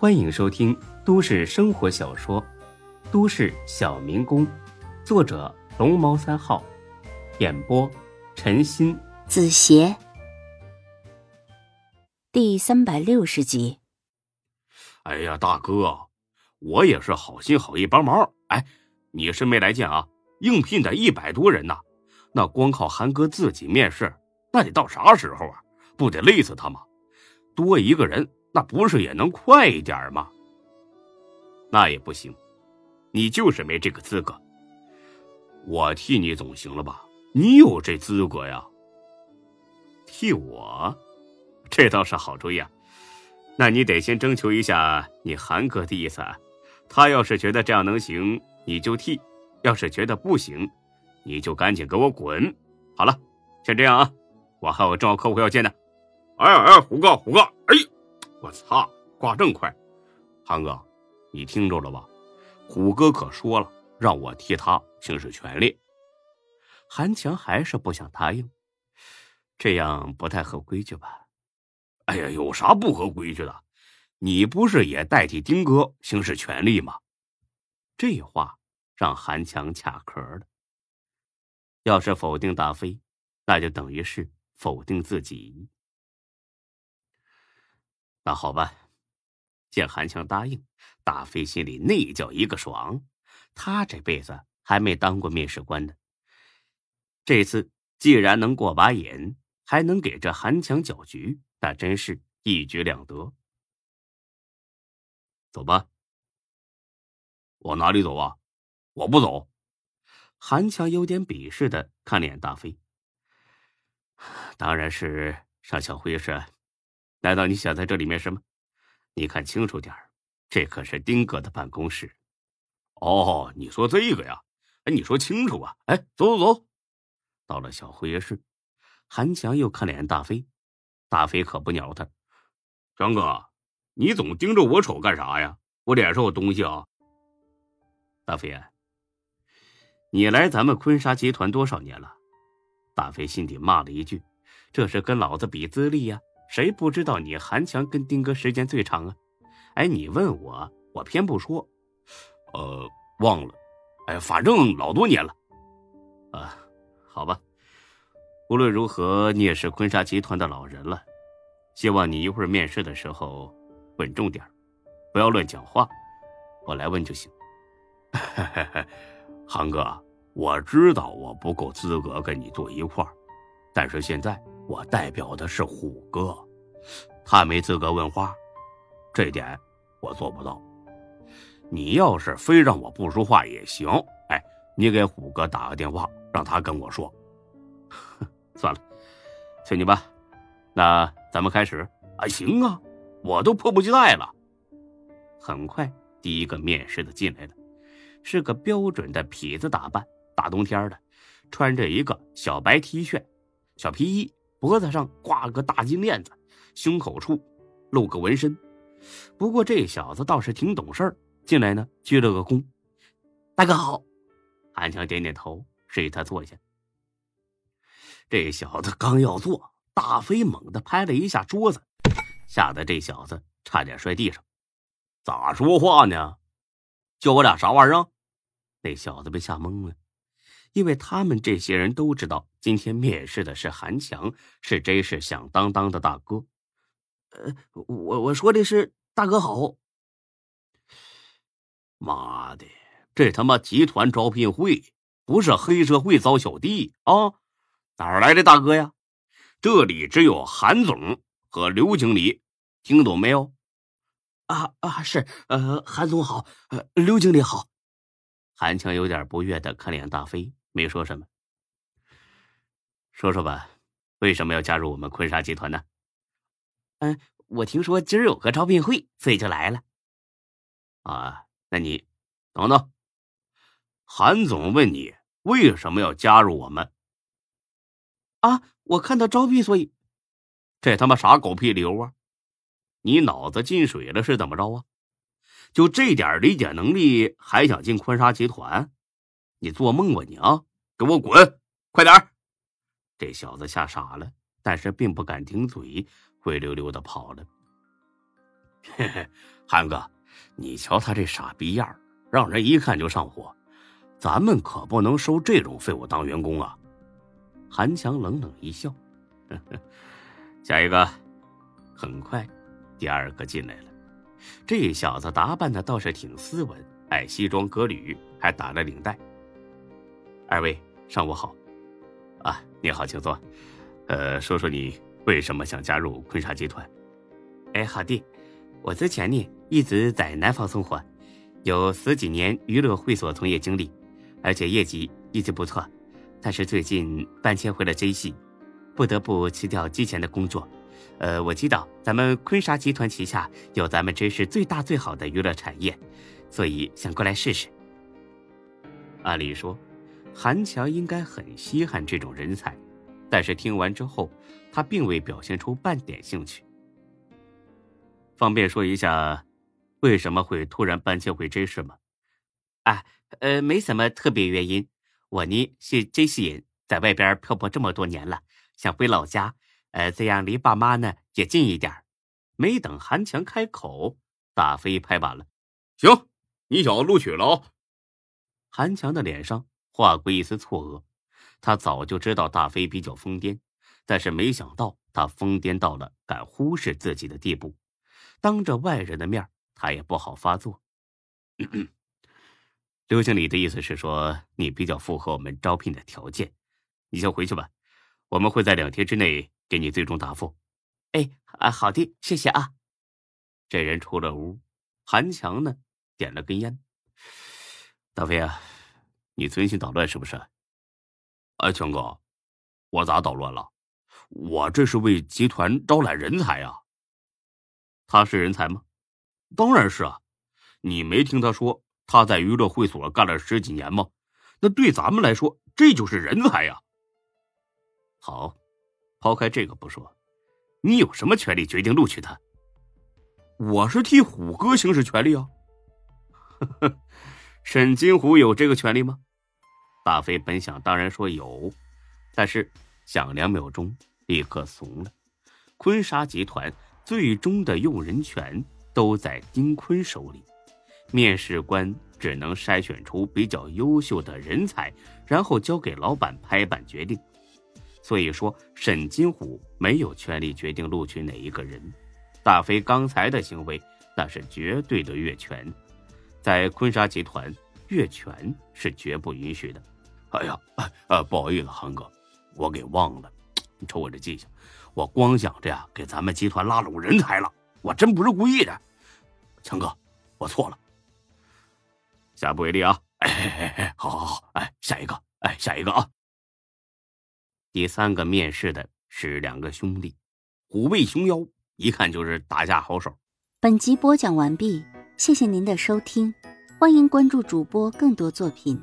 欢迎收听都市生活小说《都市小民工》，作者龙猫三号，演播陈鑫、子邪，第三百六十集。哎呀，大哥，我也是好心好意帮忙。哎，你是没来见啊？应聘的一百多人呐，那光靠韩哥自己面试，那得到啥时候啊？不得累死他吗？多一个人，那不是也能快一点吗？那也不行，你就是没这个资格。我替你总行了吧？你有这资格呀？替我，这倒是好主意啊。那你得先征求一下你韩哥的意思啊，他要是觉得这样能行，你就替；要是觉得不行，你就赶紧给我滚。好了，先这样啊，我还有重要客户要见呢。哎哎，虎哥，虎哥，哎，我擦，挂这么快，韩哥，你听着了吧？虎哥可说了，让我替他行使权利。韩强还是不想答应，这样不太合规矩吧？哎呀，有啥不合规矩的？你不是也代替丁哥行使权利吗？这话让韩强卡壳了。要是否定大飞，那就等于是否定自己。那好吧，见韩强答应，大飞心里那叫一个爽。他这辈子还没当过面试官呢，这次既然能过把瘾，还能给这韩强搅局，那真是一举两得。走吧，往哪里走啊？我不走。韩强有点鄙视的看脸大飞，当然是上小会议室。难道你想在这里面试吗？你看清楚点这可是丁哥的办公室。哦，你说这个呀？哎，你说清楚啊！哎，走走走，到了小会议室，韩强又看脸大飞，大飞可不鸟他。张哥，你总盯着我瞅干啥呀？我脸上有东西啊！大飞，你来咱们坤沙集团多少年了？大飞心底骂了一句：“这是跟老子比资历呀！”谁不知道你韩强跟丁哥时间最长啊？哎，你问我，我偏不说。呃，忘了。哎，反正老多年了。啊，好吧。无论如何，你也是坤沙集团的老人了。希望你一会儿面试的时候稳重点不要乱讲话。我来问就行。韩哥，我知道我不够资格跟你坐一块儿，但是现在。我代表的是虎哥，他没资格问话，这点我做不到。你要是非让我不说话也行，哎，你给虎哥打个电话，让他跟我说。算了，随你吧。那咱们开始啊？行啊，我都迫不及待了。很快，第一个面试的进来了，是个标准的痞子打扮，大冬天的，穿着一个小白 T 恤、小皮衣。脖子上挂了个大金链子，胸口处露个纹身。不过这小子倒是挺懂事儿，进来呢鞠了个躬：“大哥好。”韩强点点头，示意他坐下。这小子刚要坐，大飞猛地拍了一下桌子，吓得这小子差点摔地上。咋说话呢？叫我俩啥玩意儿？那小子被吓懵了。因为他们这些人都知道，今天面试的是韩强，是真是响当当的大哥。呃，我我说的是大哥好。妈的，这他妈集团招聘会不是黑社会招小弟啊？哪来的大哥呀？这里只有韩总和刘经理，听懂没有？啊啊，是，呃，韩总好，呃，刘经理好。韩强有点不悦的看脸大飞。没说什么，说说吧，为什么要加入我们坤沙集团呢？嗯，我听说今儿有个招聘会，所以就来了。啊，那你等等，韩总问你为什么要加入我们？啊，我看到招聘，所以这他妈啥狗屁理由啊？你脑子进水了是怎么着啊？就这点理解能力，还想进坤沙集团？你做梦吧你啊！给我滚，快点这小子吓傻了，但是并不敢顶嘴，灰溜溜的跑了。嘿嘿，韩哥，你瞧他这傻逼样让人一看就上火。咱们可不能收这种废物当员工啊！韩强冷冷一笑，呵呵，下一个。很快，第二个进来了。这小子打扮的倒是挺斯文，爱西装革履，还打了领带。二位上午好，啊，你好，请坐。呃，说说你为什么想加入坤沙集团？哎，好的，我之前呢一直在南方生活，有十几年娱乐会所从业经历，而且业绩一直不错。但是最近搬迁回了 J 系，不得不辞掉之前的工作。呃，我知道咱们坤沙集团旗下有咱们 J 市最大最好的娱乐产业，所以想过来试试。按理说，韩强应该很稀罕这种人才，但是听完之后，他并未表现出半点兴趣。方便说一下，为什么会突然搬迁回 J 市吗？啊，呃，没什么特别原因，我呢是 J 市人，在外边漂泊这么多年了，想回老家。呃，这样离爸妈呢也近一点。没等韩强开口，大飞拍板了：“行，你小子录取了哦。”韩强的脸上划过一丝错愕，他早就知道大飞比较疯癫，但是没想到他疯癫到了敢忽视自己的地步。当着外人的面，他也不好发作。刘经理的意思是说，你比较符合我们招聘的条件，你先回去吧，我们会在两天之内。给你最终答复，哎啊，好的，谢谢啊。这人出了屋，韩强呢点了根烟。大飞啊，你存心捣乱是不是？哎，强哥，我咋捣乱了？我这是为集团招揽人才啊。他是人才吗？当然是啊。你没听他说他在娱乐会所干了十几年吗？那对咱们来说，这就是人才呀。好。抛开这个不说，你有什么权利决定录取他？我是替虎哥行使权利啊。沈金虎有这个权利吗？大飞本想当然说有，但是想两秒钟，立刻怂了。坤沙集团最终的用人权都在丁坤手里，面试官只能筛选出比较优秀的人才，然后交给老板拍板决定。所以说，沈金虎没有权利决定录取哪一个人。大飞刚才的行为，那是绝对的越权，在坤沙集团，越权是绝不允许的。哎呀，呃，不好意思，韩哥，我给忘了。你瞅我这记性，我光想着呀，给咱们集团拉拢人才了，我真不是故意的。强哥，我错了，下不为例啊！哎哎哎，好好好，哎，下一个，哎，下一个啊。第三个面试的是两个兄弟，虎背熊腰，一看就是打架好手。本集播讲完毕，谢谢您的收听，欢迎关注主播更多作品。